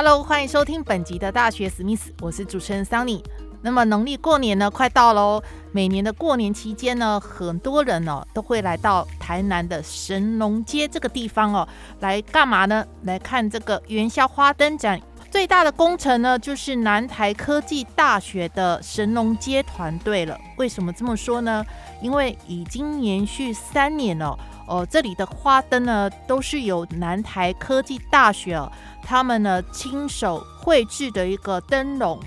go！Hello，欢迎收听本集的大学史密斯，我是主持人 Sunny。那么农历过年呢，快到喽。每年的过年期间呢，很多人哦都会来到台南的神农街这个地方哦，来干嘛呢？来看这个元宵花灯展。最大的工程呢，就是南台科技大学的神农街团队了。为什么这么说呢？因为已经连续三年了。哦，哦这里的花灯呢，都是由南台科技大学哦，他们呢亲手绘制的一个灯笼。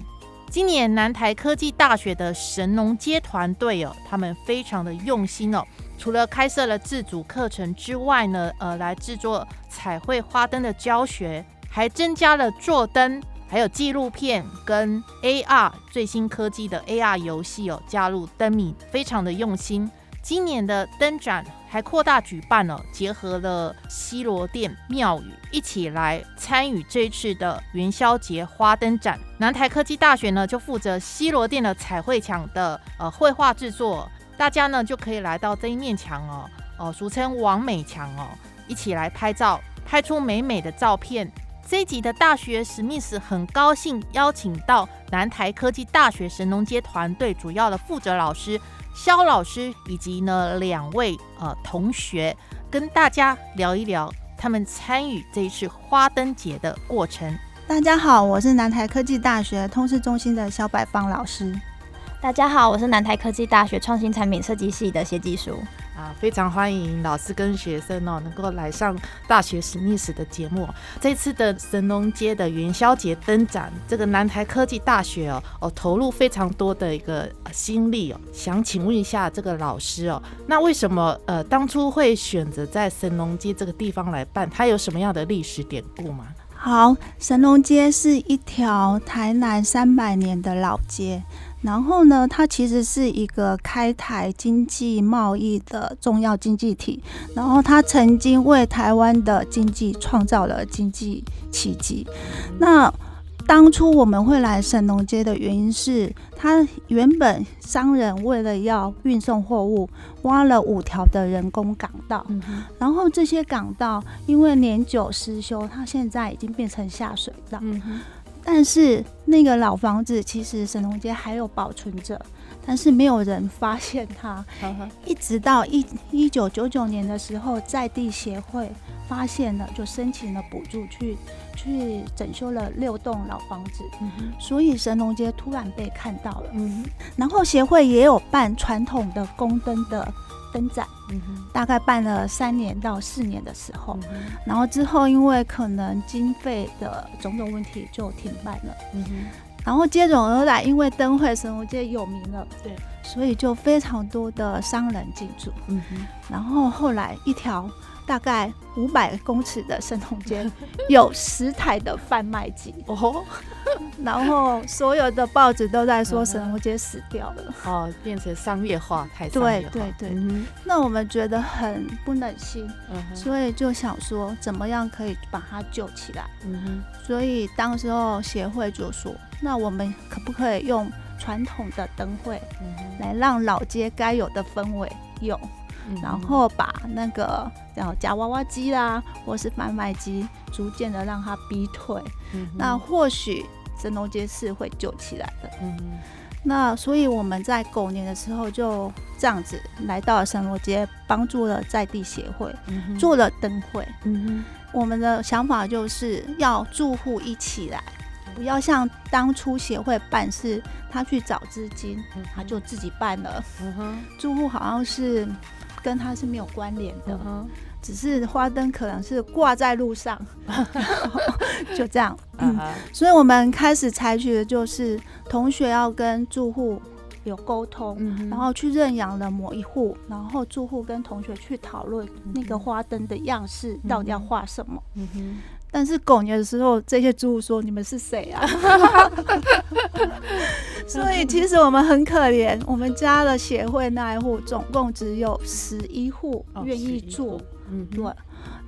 今年南台科技大学的神农街团队哦，他们非常的用心哦，除了开设了自主课程之外呢，呃，来制作彩绘花灯的教学，还增加了做灯，还有纪录片跟 AR 最新科技的 AR 游戏哦，加入灯谜，非常的用心。今年的灯展还扩大举办了，结合了西罗殿庙宇一起来参与这次的元宵节花灯展。南台科技大学呢就负责西罗殿的彩绘墙的呃绘画制作，大家呢就可以来到这一面墙哦，哦俗称王美墙哦，一起来拍照，拍出美美的照片。这一集的大学史密斯很高兴邀请到南台科技大学神农街团队主要的负责老师。肖老师以及呢两位呃同学跟大家聊一聊他们参与这一次花灯节的过程。大家好，我是南台科技大学通识中心的肖百芳老师。大家好，我是南台科技大学创新产品设计系的谢技术。啊，非常欢迎老师跟学生哦，能够来上大学史密斯的节目。这次的神农街的元宵节灯展，这个南台科技大学哦哦投入非常多的一个心力哦。想请问一下这个老师哦，那为什么呃当初会选择在神农街这个地方来办？它有什么样的历史典故吗？好，神农街是一条台南三百年的老街。然后呢，它其实是一个开台经济贸易的重要经济体。然后它曾经为台湾的经济创造了经济奇迹。那当初我们会来神农街的原因是，它原本商人为了要运送货物，挖了五条的人工港道。然后这些港道因为年久失修，它现在已经变成下水道。但是那个老房子其实神农街还有保存着，但是没有人发现它。一直到一一九九九年的时候，在地协会发现了，就申请了补助去去整修了六栋老房子。所以神农街突然被看到了。然后协会也有办传统的宫灯的。灯展，嗯，大概办了三年到四年的时候，然后之后因为可能经费的种种问题就停办了，嗯哼，然后接踵而来，因为灯会神武街有名了，对，所以就非常多的商人进驻，嗯哼，然后后来一条。大概五百公尺的神农街有十台的贩卖机 哦，然后所有的报纸都在说神农街死掉了哦，变成商业化，太商业化。对对对，那我们觉得很不忍心，所以就想说怎么样可以把它救起来。嗯哼，所以当时候协会就说，那我们可不可以用传统的灯会来让老街该有的氛围有？然后把那个叫夹娃娃机啦，或是贩卖机，逐渐的让它逼退。那或许神农街是会救起来的。嗯那所以我们在狗年的时候就这样子来到了神罗街，帮助了在地协会做了灯会。嗯我们的想法就是要住户一起来，不要像当初协会办事，他去找资金，他就自己办了。住户好像是。跟它是没有关联的，只是花灯可能是挂在路上，就这样。嗯，所以我们开始采取的就是同学要跟住户有沟通，嗯然后去认养了某一户，然后住户跟同学去讨论那个花灯的样式到底要画什么。但是狗年的时候，这些住户说：“你们是谁啊？” 所以其实我们很可怜，我们家的协会那一户总共只有十一户哦愿意11做户，嗯哼，对，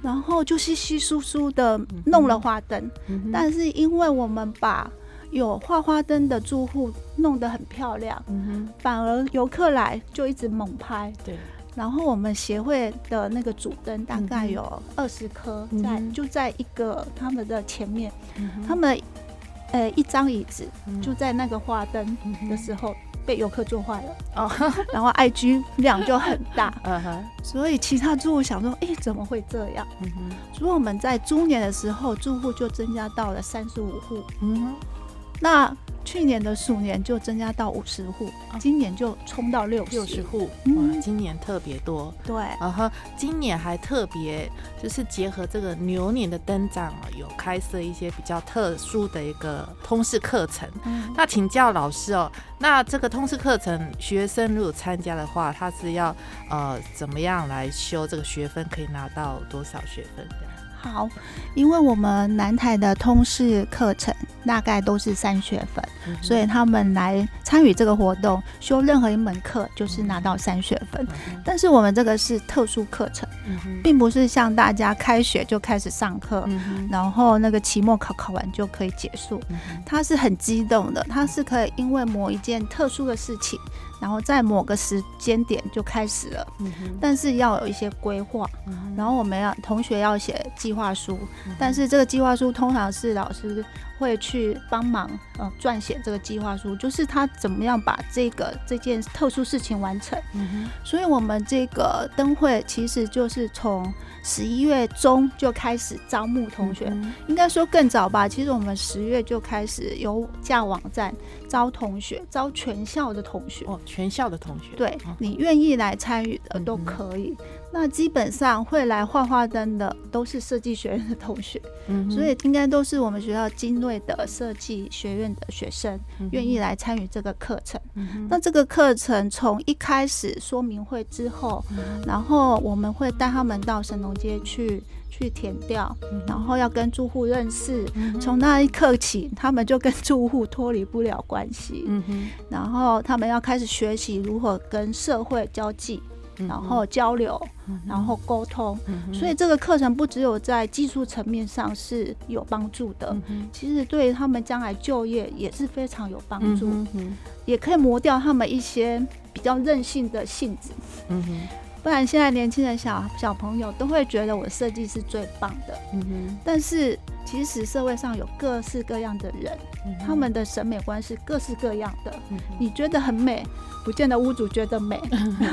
然后就稀稀疏疏的弄了花灯，嗯但是因为我们把有画花灯的住户弄得很漂亮，嗯反而游客来就一直猛拍。对，然后我们协会的那个主灯大概有二十颗在，就在一个他们的前面，嗯他们呃一张椅子嗯。就在那个花灯的时候被游客坐坏了，哦，然后 IG 量就很大，嗯哼，所以其他住户想说，哎，怎么会这样？嗯哼，所以我们在猪年的时候，住户就增加到了三十五户，嗯哼，那去年的鼠年就增加到五十户，哦今年就冲到六六十十。户，嗯哇，今年特别多。对，然后今年还特别就是结合这个牛年的灯展啊，有开设一些比较特殊的一个通识课程。嗯那请教老师哦，那这个通识课程学生如果参加的话，他是要呃怎么样来修这个学分，可以拿到多少学分？好，因为我们南台的通识课程大概都是三学分，嗯所以他们来参与这个活动，修任何一门课就是拿到三学分。嗯但是我们这个是特殊课程，嗯并不是像大家开学就开始上课，嗯然后那个期末考考完就可以结束。嗯哼它是很激动的，他是可以因为某一件特殊的事情，然后在某个时间点就开始了，嗯但是要有一些规划。嗯然后我们要同学要写计划书，但是这个计划书通常是老师会去帮忙呃撰写这个计划书，就是他怎么样把这个这件特殊事情完成。嗯哼所以我们这个灯会其实就是从十一月中就开始招募同学，嗯应该说更早吧。其实我们十月就开始有架网站招同学，招全校的同学。哦，全校的同学对哦你愿意来参与的都可以。那基本上会来画画灯的都是设计学院的同学，嗯所以应该都是我们学校精锐的设计学院的学生，愿意来参与这个课程。嗯那这个课程从一开始说明会之后，嗯然后我们会带他们到神农街去去填掉，然后要跟住户认识。从那一刻起，他们就跟住户脱离不了关系，然后他们要开始学习如何跟社会交际，然后交流，然后沟通。所以这个课程不只有在技术层面上是有帮助的，其实对他们将来就业也是非常有帮助，也可以磨掉他们一些比较任性的性子。嗯哼不然现在年轻人小小朋友都会觉得我设计是最棒的，嗯哼但是其实社会上有各式各样的人，嗯他们的审美观是各式各样的。嗯你觉得很美，不见得屋主觉得美，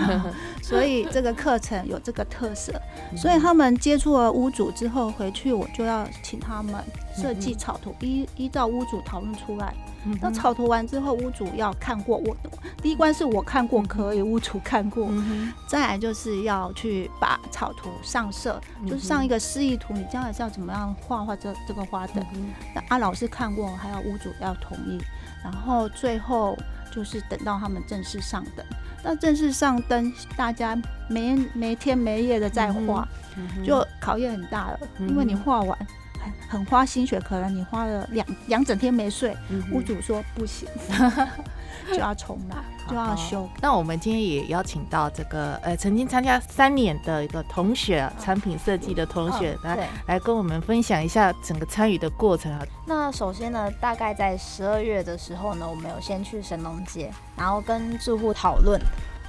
所以这个课程有这个特色。所以他们接触了屋主之后回去，我就要请他们设计草图，依依照屋主讨论出来。嗯那草图完之后，屋主要看过我的第一关是我看过可以，屋主看过，嗯再来就是要去把草图上色，就是上一个示意图，你将来是要怎么样画画这这个花灯。嗯那阿老师看过，还有屋主要同意，然后最后就是等到他们正式上灯。那正式上灯，大家没没天没夜的在画，就考验很大了，嗯因为你画完很很花心血，可能你花了两两整天没睡，嗯屋主说不行，就要重来，就要修。那我们今天也邀请到这个呃曾经参加三年的一个同学，产品设计的同学来。来跟我们分享一下整个参与的过程啊。那首先呢，大概在十二月的时候呢，我们有先去神农街，然后跟住户讨论。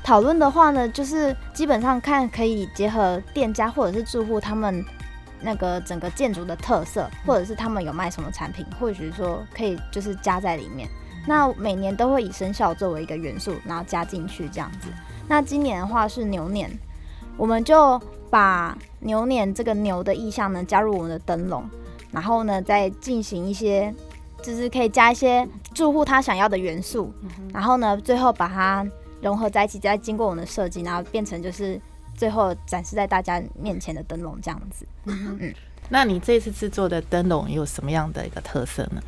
讨论的话呢，就是基本上看可以结合店家或者是住户他们那个整个建筑的特色，或者是他们有卖什么产品，或许说可以就是加在里面。那每年都会以生肖作为一个元素，然后加进去这样子。那今年的话是牛年，我们就把牛年这个牛的意象呢加入我们的灯笼，然后呢再进行一些，就是可以加一些住户他想要的元素，然后呢最后把它融合在一起，再经过我们的设计，然后变成就是最后展示在大家面前的灯笼这样子。嗯那你这次制作的灯笼有什么样的一个特色呢？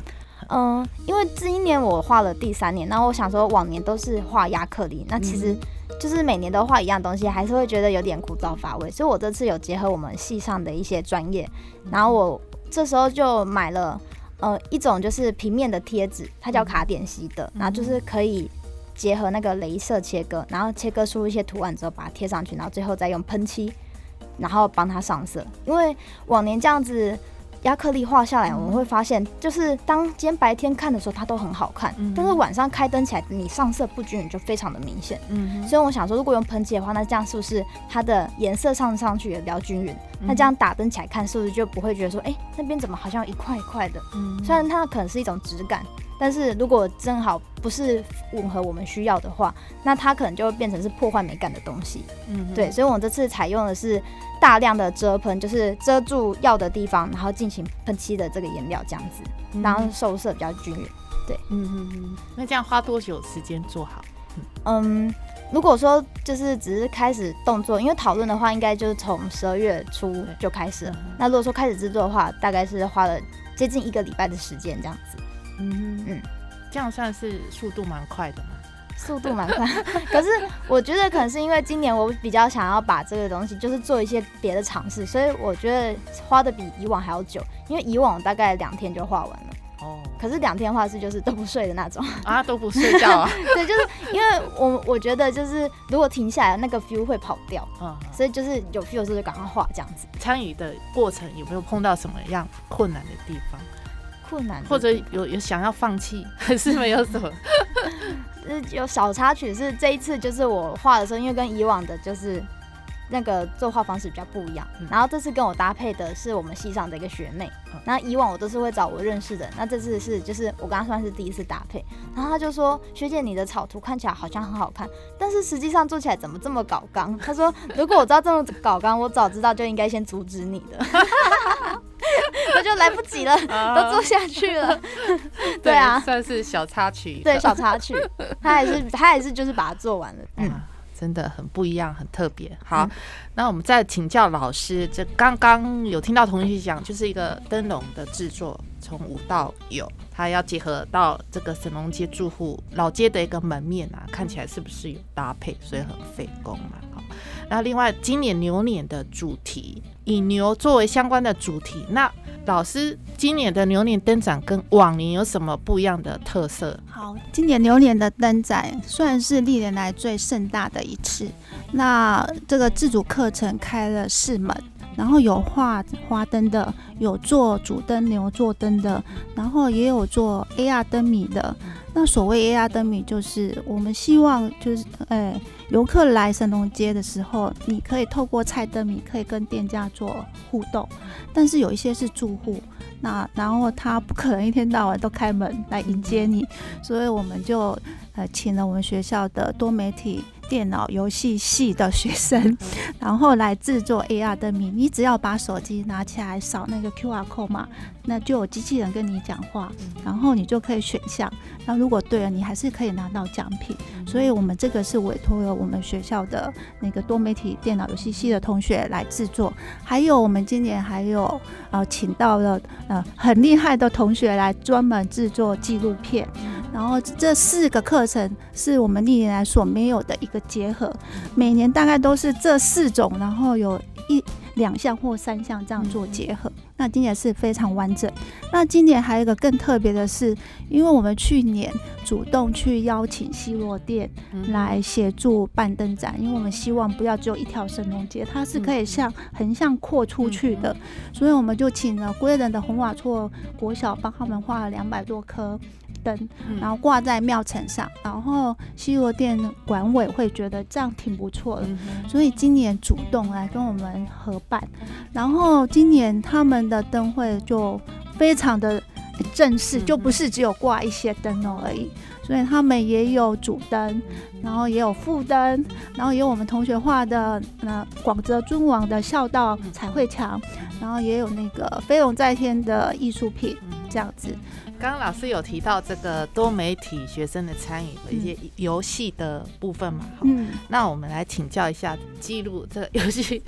嗯，因为今年我画了第三年，然后我想说往年都是画亚克力，那其实就是每年都画一样东西，还是会觉得有点枯燥乏味，所以我这次有结合我们系上的一些专业，然后我这时候就买了呃一种就是平面的贴纸，它叫卡点西的，然后就是可以结合那个镭射切割，然后切割出一些图案之后把它贴上去，然后最后再用喷漆，然后帮它上色，因为往年这样子。亚克力画下来，我们会发现，就是当今天白天看的时候，它都很好看，嗯但是晚上开灯起来，你上色不均匀就非常的明显。嗯，所以我想说，如果用喷漆的话，那这样是不是它的颜色上上去也比较均匀？那这样打灯起来看，是不是就不会觉得说，哎，那边怎么好像一块一块的？嗯，虽然它可能是一种质感。但是如果正好不是吻合我们需要的话，那它可能就会变成是破坏美感的东西。嗯，对，所以我们这次采用的是大量的遮喷，就是遮住要的地方，然后进行喷漆的这个颜料这样子，然后受色比较均匀。对，嗯嗯嗯。那这样花多久时间做好？嗯，如果说就是只是开始动作，因为讨论的话，应该就是从十二月初就开始了。那如果说开始制作的话，大概是花了接近一个礼拜的时间这样子。嗯嗯，这样算是速度蛮快的嘛？速度蛮快，可是我觉得可能是因为今年我比较想要把这个东西就是做一些别的尝试，所以我觉得花的比以往还要久。因为以往大概两天就画完了，哦，可是两天画是就是都不睡的那种 啊，都不睡觉啊？对，就是因为我我觉得就是如果停下来，那个 feel 会跑掉，嗯，所以就是有 feel 的时候就赶快画这样子。参与的过程有没有碰到什么样困难的地方？困难，或者有有想要放弃，还是没有什么？呃，有小插曲是这一次，就是我画的时候，因为跟以往的，就是那个作画方式比较不一样。然后这次跟我搭配的是我们系上的一个学妹。那以往我都是会找我认识的，那这次是就是我跟她算是第一次搭配。然后她就说：“学姐，你的草图看起来好像很好看，但是实际上做起来怎么这么搞刚？”她说：“如果我知道这么搞刚，我早知道就应该先阻止你的。” 那就来不及了，都做下去了。对啊，算是小插曲。对，小插曲，他还是他还是就是把它做完了。嗯，真的很不一样，很特别。好，那我们再请教老师，这刚刚有听到同学讲，就是一个灯笼的制作，从无到有，它要结合到这个神农街住户老街的一个门面啊，看起来是不是有搭配？所以很费工嘛。好，那另外今年牛年的主题。以牛作为相关的主题，那老师今年的牛年灯展跟往年有什么不一样的特色？好，今年牛年的灯展算是历年来最盛大的一次。那这个自主课程开了四门，然后有画花灯的，有做主灯牛座灯的，然后也有做 AR 灯谜的。那所谓 AR 灯谜，就是我们希望就是哎。游客来神农街的时候，你可以透过菜灯谜可以跟店家做互动，但是有一些是住户，那然后他不可能一天到晚都开门来迎接你，所以我们就呃请了我们学校的多媒体。电脑游戏系的学生，然后来制作 AR 灯谜。你只要把手机拿起来扫那个 QR code 嘛，那就有机器人跟你讲话，然后你就可以选项。那如果对了，你还是可以拿到奖品。所以我们这个是委托了我们学校的那个多媒体电脑游戏系的同学来制作。还有我们今年还有呃请到了呃很厉害的同学来专门制作纪录片。然后这四个课程是我们历年来所没有的一个结合，每年大概都是这四种，然后有一两项或三项这样做结合。那今年是非常完整。那今年还有一个更特别的是，因为我们去年主动去邀请西罗店来协助办灯展，因为我们希望不要只有一条神农街，它是可以向横向扩出去的，所以我们就请了归仁的红瓦厝国小帮他们画了两百多棵。灯，然后挂在庙城上，然后西罗店管委会觉得这样挺不错的，所以今年主动来跟我们合办，然后今年他们的灯会就非常的正式，就不是只有挂一些灯笼而已，所以他们也有主灯，然后也有副灯，然后也有我们同学画的那广泽尊王的孝道彩绘墙，然后也有那个飞龙在天的艺术品。这样子。刚刚老师有提到这个多媒体学生的参与和一些游戏的部分嘛？好，嗯，那我们来请教一下记录这个游戏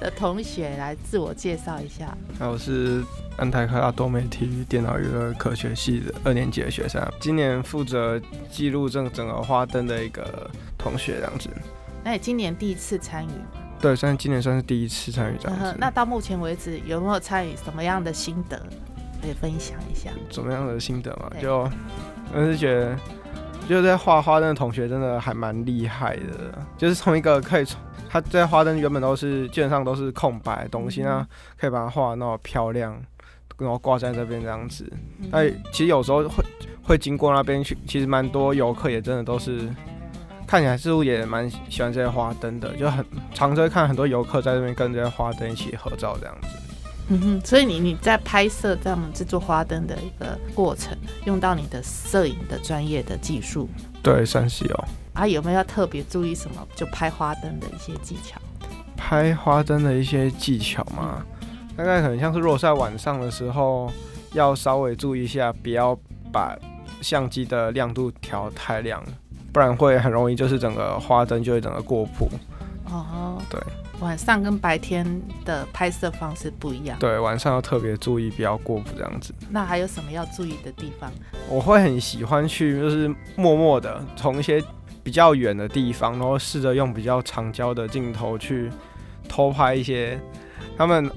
的同学来自我介绍一下。那我是安泰科大多媒体电脑娱乐科学系的二年级的学生，今年负责记录这整个花灯的一个同学这样子。那你今年第一次参与，对，算今年算是第一次参与这样呃子。那到目前为止有没有参与什么样的心得可以分享一下？怎么样的心得嘛？就我是觉得，就在画花灯的同学真的还蛮厉害的，就是从一个可以从他在花灯原本都是基本上都是空白的东西，那可以把它画得那么漂亮，然后挂在这边这样子。那其实有时候会会经过那边去，其实蛮多游客也真的都是看起来似乎也蛮喜欢这些花灯的，就很常常会看很多游客在这边跟这些花灯一起合照这样子。嗯哼，所以你你在拍摄这样制作花灯的一个过程，用到你的摄影的专业的技术对，算是有。啊，有没有要特别注意什么？就拍花灯的一些技巧？拍花灯的一些技巧嘛，大概可能像是如果是在晚上的时候，要稍微注意一下，不要把相机的亮度调太亮，不然会很容易就是整个花灯就会整个过曝。哦，对，晚上跟白天的拍摄方式不一样。对，晚上要特别注意，不要过曝这样子。那还有什么要注意的地方？我会很喜欢去，就是默默的从一些比较远的地方，然后试着用比较长焦的镜头去偷拍一些他们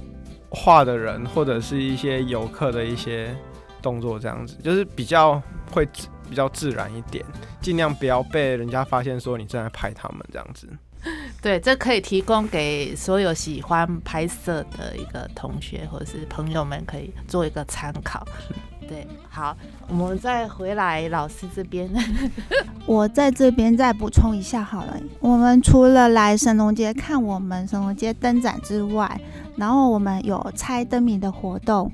画的人或者是一些游客的一些动作，这样子就是比较会自比较自然一点，尽量不要被人家发现说你正在拍他们这样子。对，这可以提供给所有喜欢拍摄的一个同学或者是朋友们，可以做一个参考。对，好，我们再回来老师这边。我在这边再补充一下好了，我们除了来神农街看我们神农街灯展之外，然后我们有猜灯谜的活动。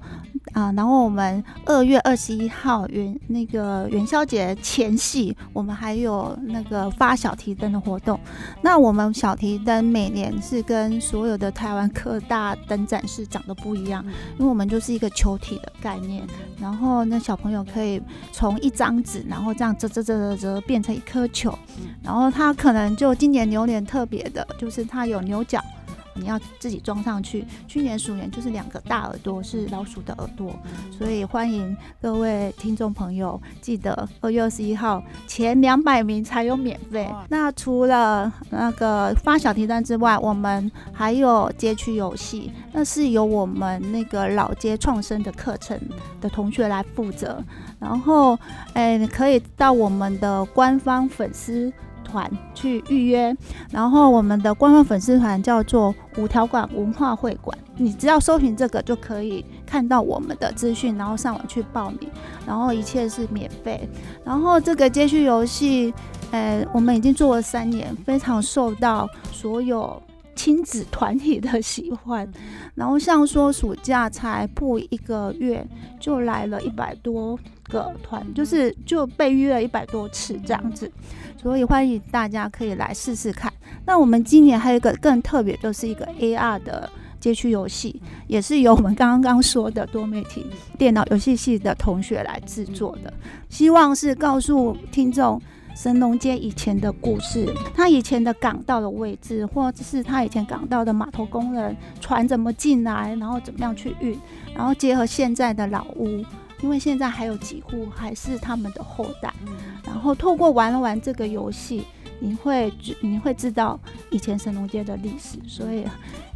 啊，然后我们二月二十一号元那个元宵节前夕，我们还有那个发小提灯的活动。那我们小提灯每年是跟所有的台湾科大灯展是长得不一样，因为我们就是一个球体的概念。然后那小朋友可以从一张纸，然后这样折折折折折变成一颗球。然后它可能就今年牛年特别的，就是它有牛角。你要自己装上去。去年鼠年就是两个大耳朵，是老鼠的耳朵，所以欢迎各位听众朋友记得二月二十一号前两百名才有免费。那除了那个发小提单之外，我们还有街区游戏，那是由我们那个老街创生的课程的同学来负责。然后，哎，可以到我们的官方粉丝。团去预约，然后我们的官方粉丝团叫做五条馆文化会馆，你只要搜寻这个就可以看到我们的资讯，然后上网去报名，然后一切是免费。然后这个街区游戏，呃，我们已经做了三年，非常受到所有亲子团体的喜欢。然后像说暑假才不一个月，就来了一百多个团，就是就被约了一百多次这样子。所以欢迎大家可以来试试看。那我们今年还有一个更特别，就是一个 AR 的街区游戏，也是由我们刚刚说的多媒体电脑游戏系的同学来制作的。希望是告诉听众神农街以前的故事，他以前的港道的位置，或者是他以前港道的码头工人船怎么进来，然后怎么样去运，然后结合现在的老屋。因为现在还有几户还是他们的后代，然后透过玩了玩这个游戏，你会你会知道以前神农街的历史，所以，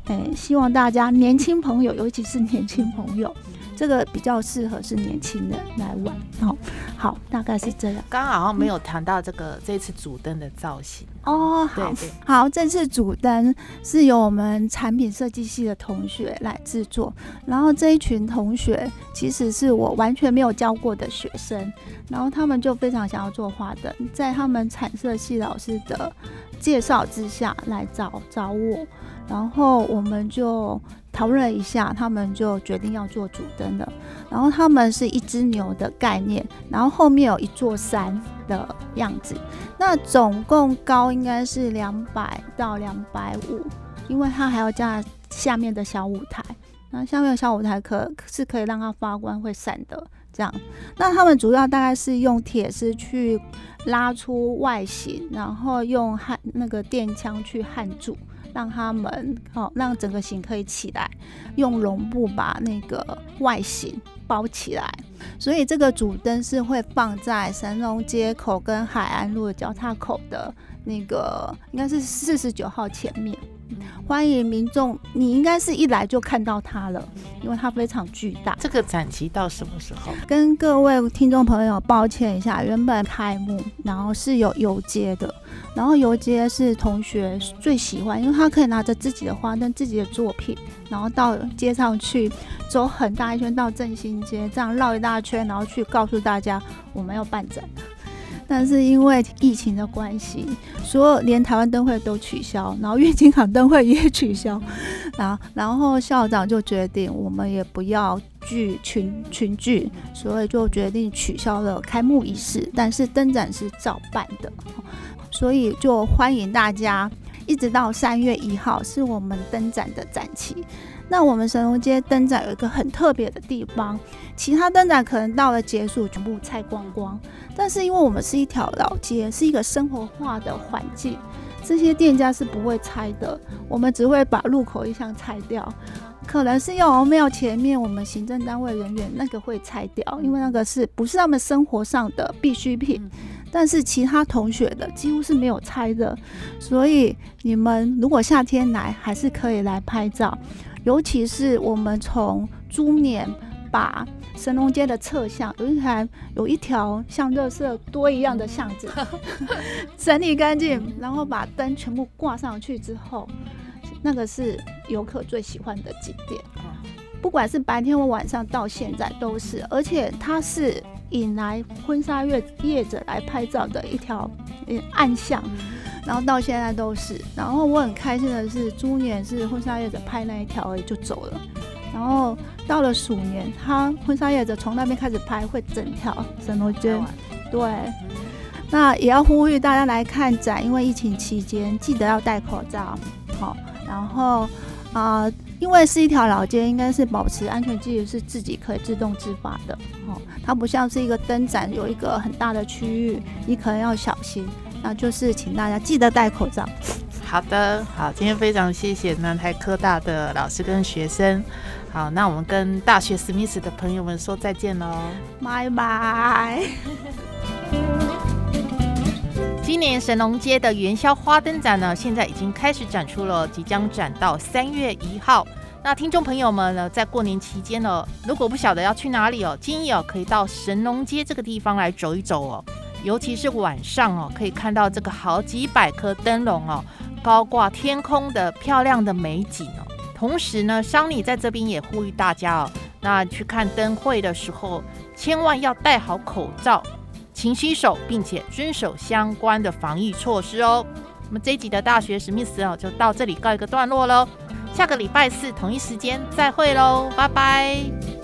诶，希望大家年轻朋友，尤其是年轻朋友，这个比较适合是年轻人来玩。哦，好，大概是这样。刚刚好像没有谈到这个这次主灯的造型。哦，好。好，这次主灯是由我们产品设计系的同学来制作，然后这一群同学其实是我完全没有教过的学生，然后他们就非常想要做花灯，在他们产设系老师的介绍之下来找找我，然后我们就讨论了一下，他们就决定要做主灯了。然后他们是一只牛的概念，然后后面有一座山的样子。那总共高应该是两百到两百五，因为它还要加下面的小舞台。那下面的小舞台可是可以让它发光会闪的这样。那他们主要大概是用铁丝去拉出外形，然后用焊那个电枪去焊住，让他们好、让整个形可以起来，用绒布把那个外形包起来。所以这个主灯是会放在神龙街口跟海岸路的交叉口的那个，应该是四十九号前面。欢迎民众，你应该是一来就看到它了，因为它非常巨大。这个展期到什么时候？跟各位听众朋友抱歉一下，原本开幕，然后是有游街的，然后游街是同学最喜欢，因为他可以拿着自己的花灯、自己的作品，然后到街上去走很大一圈到振兴街，这样绕一大圈，然后去告诉大家我们要办展。但是因为疫情的关系，所有连台湾灯会都取消，然后月经港灯会也取消，然后然后校长就决定我们也不要聚群群聚，所以就决定取消了开幕仪式，但是灯展是照办的，所以就欢迎大家，一直到三月一号是我们灯展的展期。那我们神农街灯展有一个很特别的地方，其他灯展可能到了结束全部拆光光，但是因为我们是一条老街，是一个生活化的环境，这些店家是不会拆的，我们只会把入口一项拆掉。可能是幼庙前面我们行政单位人员那个会拆掉，因为那个是不是他们生活上的必需品？但是其他同学的几乎是没有拆的，所以你们如果夏天来，还是可以来拍照。尤其是我们从猪年把神农街的侧巷有一条有一条像热色多一样的巷子 整理干净，然后把灯全部挂上去之后，那个是游客最喜欢的景点。不管是白天或晚上，到现在都是，而且它是引来婚纱业业者来拍照的一条嗯暗巷。然后到现在都是，然后我很开心的是，猪年是婚纱业者拍那一条而已就走了，然后到了鼠年，他婚纱业者从那边开始拍，会整条神农街，对，那也要呼吁大家来看展，因为疫情期间记得要戴口罩，好，然后啊、因为是一条老街，应该是保持安全距离是自己可以自动自发的，哦，它不像是一个灯展有一个很大的区域，你可能要小心。那就是请大家记得戴口罩。好的，好，今天非常谢谢南台科大的老师跟学生。好，那我们跟大学史密斯的朋友们说再见喽。拜拜。今年神农街的元宵花灯展呢，现在已经开始展出了，即将展到三月一号。那听众朋友们呢，在过年期间呢，如果不晓得要去哪里哦，建议哦可以到神农街这个地方来走一走哦。尤其是晚上哦，可以看到这个好几百颗灯笼哦，高挂天空的漂亮的美景哦。同时呢，桑尼在这边也呼吁大家哦，那去看灯会的时候，千万要戴好口罩，勤洗手，并且遵守相关的防疫措施哦。那么这一集的大学史密斯哦，就到这里告一个段落喽。下个礼拜四同一时间再会喽，拜拜。